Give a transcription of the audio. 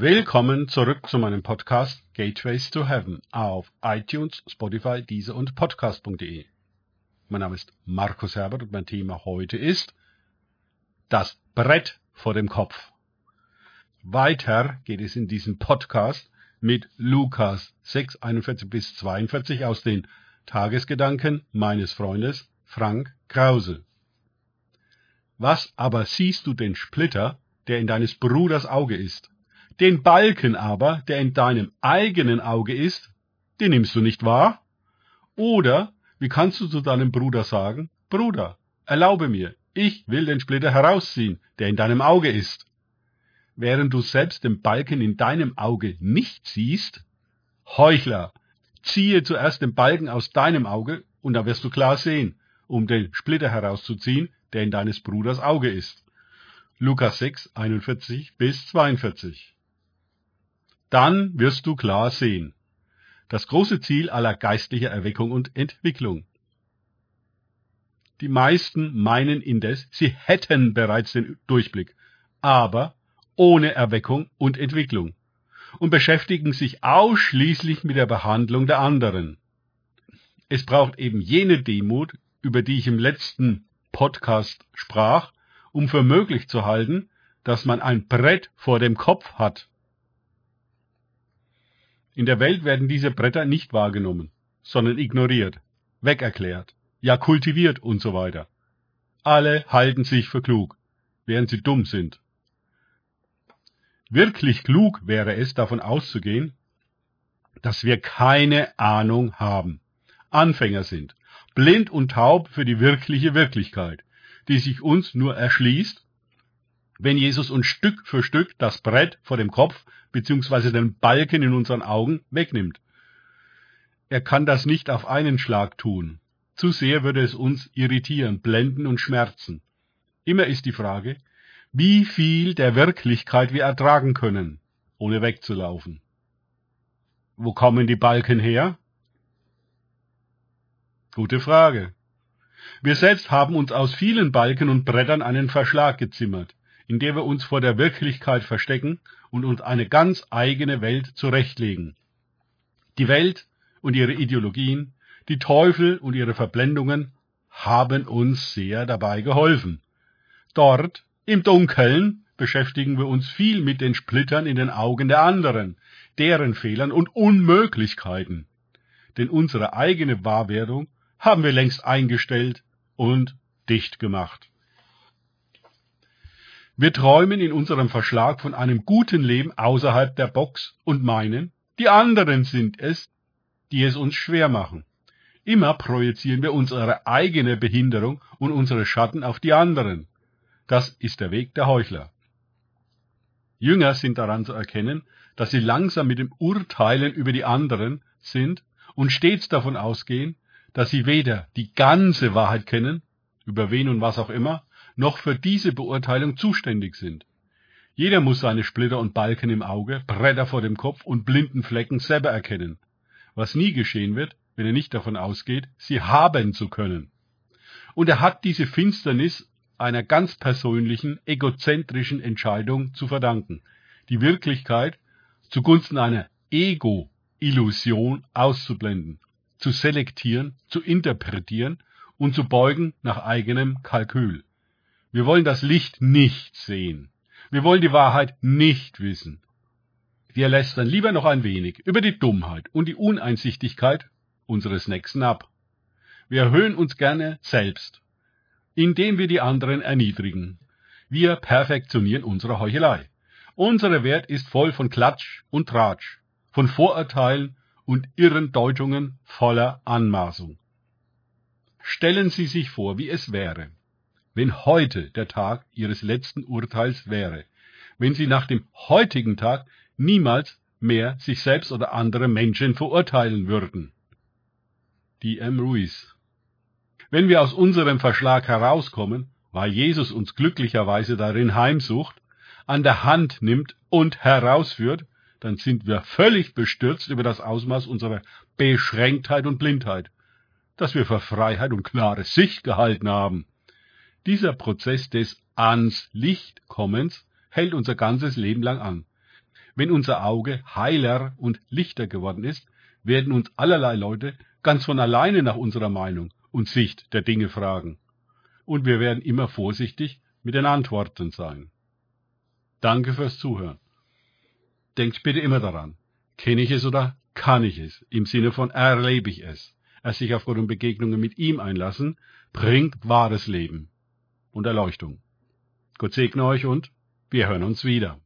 Willkommen zurück zu meinem Podcast Gateways to Heaven auf iTunes, Spotify, Deezer und Podcast.de. Mein Name ist Markus Herbert und mein Thema heute ist das Brett vor dem Kopf. Weiter geht es in diesem Podcast mit Lukas 6, 41 bis 42 aus den Tagesgedanken meines Freundes Frank Krause. Was aber siehst du den Splitter, der in deines Bruders Auge ist? Den Balken aber, der in deinem eigenen Auge ist, den nimmst du nicht wahr? Oder wie kannst du zu deinem Bruder sagen, Bruder, erlaube mir, ich will den Splitter herausziehen, der in deinem Auge ist. Während du selbst den Balken in deinem Auge nicht siehst? Heuchler, ziehe zuerst den Balken aus deinem Auge, und da wirst du klar sehen, um den Splitter herauszuziehen, der in deines Bruders Auge ist. Lukas 6, 41 bis 42 dann wirst du klar sehen. Das große Ziel aller geistlicher Erweckung und Entwicklung. Die meisten meinen indes, sie hätten bereits den Durchblick, aber ohne Erweckung und Entwicklung und beschäftigen sich ausschließlich mit der Behandlung der anderen. Es braucht eben jene Demut, über die ich im letzten Podcast sprach, um für möglich zu halten, dass man ein Brett vor dem Kopf hat. In der Welt werden diese Bretter nicht wahrgenommen, sondern ignoriert, wegerklärt, ja kultiviert und so weiter. Alle halten sich für klug, während sie dumm sind. Wirklich klug wäre es, davon auszugehen, dass wir keine Ahnung haben, Anfänger sind, blind und taub für die wirkliche Wirklichkeit, die sich uns nur erschließt, wenn Jesus uns Stück für Stück das Brett vor dem Kopf bzw. den Balken in unseren Augen wegnimmt. Er kann das nicht auf einen Schlag tun. Zu sehr würde es uns irritieren, blenden und schmerzen. Immer ist die Frage, wie viel der Wirklichkeit wir ertragen können, ohne wegzulaufen. Wo kommen die Balken her? Gute Frage. Wir selbst haben uns aus vielen Balken und Brettern einen Verschlag gezimmert in der wir uns vor der Wirklichkeit verstecken und uns eine ganz eigene Welt zurechtlegen. Die Welt und ihre Ideologien, die Teufel und ihre Verblendungen haben uns sehr dabei geholfen. Dort, im Dunkeln, beschäftigen wir uns viel mit den Splittern in den Augen der anderen, deren Fehlern und Unmöglichkeiten. Denn unsere eigene Wahrwerdung haben wir längst eingestellt und dicht gemacht. Wir träumen in unserem Verschlag von einem guten Leben außerhalb der Box und meinen, die anderen sind es, die es uns schwer machen. Immer projizieren wir unsere eigene Behinderung und unsere Schatten auf die anderen. Das ist der Weg der Heuchler. Jünger sind daran zu erkennen, dass sie langsam mit dem Urteilen über die anderen sind und stets davon ausgehen, dass sie weder die ganze Wahrheit kennen, über wen und was auch immer, noch für diese Beurteilung zuständig sind. Jeder muss seine Splitter und Balken im Auge, Bretter vor dem Kopf und blinden Flecken selber erkennen, was nie geschehen wird, wenn er nicht davon ausgeht, sie haben zu können. Und er hat diese Finsternis einer ganz persönlichen, egozentrischen Entscheidung zu verdanken, die Wirklichkeit zugunsten einer Ego-Illusion auszublenden, zu selektieren, zu interpretieren und zu beugen nach eigenem Kalkül. Wir wollen das Licht nicht sehen. Wir wollen die Wahrheit nicht wissen. Wir lästern lieber noch ein wenig über die Dummheit und die Uneinsichtigkeit unseres Nächsten ab. Wir erhöhen uns gerne selbst, indem wir die anderen erniedrigen. Wir perfektionieren unsere Heuchelei. Unsere Wert ist voll von Klatsch und Tratsch, von Vorurteilen und irren Deutungen voller Anmaßung. Stellen Sie sich vor, wie es wäre, wenn heute der Tag ihres letzten Urteils wäre, wenn sie nach dem heutigen Tag niemals mehr sich selbst oder andere Menschen verurteilen würden. Die M. Ruiz. Wenn wir aus unserem Verschlag herauskommen, weil Jesus uns glücklicherweise darin heimsucht, an der Hand nimmt und herausführt, dann sind wir völlig bestürzt über das Ausmaß unserer Beschränktheit und Blindheit, das wir für Freiheit und klare Sicht gehalten haben. Dieser Prozess des ans Licht kommens hält unser ganzes Leben lang an. Wenn unser Auge heiler und lichter geworden ist, werden uns allerlei Leute ganz von alleine nach unserer Meinung und Sicht der Dinge fragen. Und wir werden immer vorsichtig mit den Antworten sein. Danke fürs Zuhören. Denkt bitte immer daran, kenne ich es oder kann ich es, im Sinne von erlebe ich es. Erst sich auf und Begegnungen mit ihm einlassen, bringt wahres Leben und Erleuchtung. Gott segne euch und wir hören uns wieder.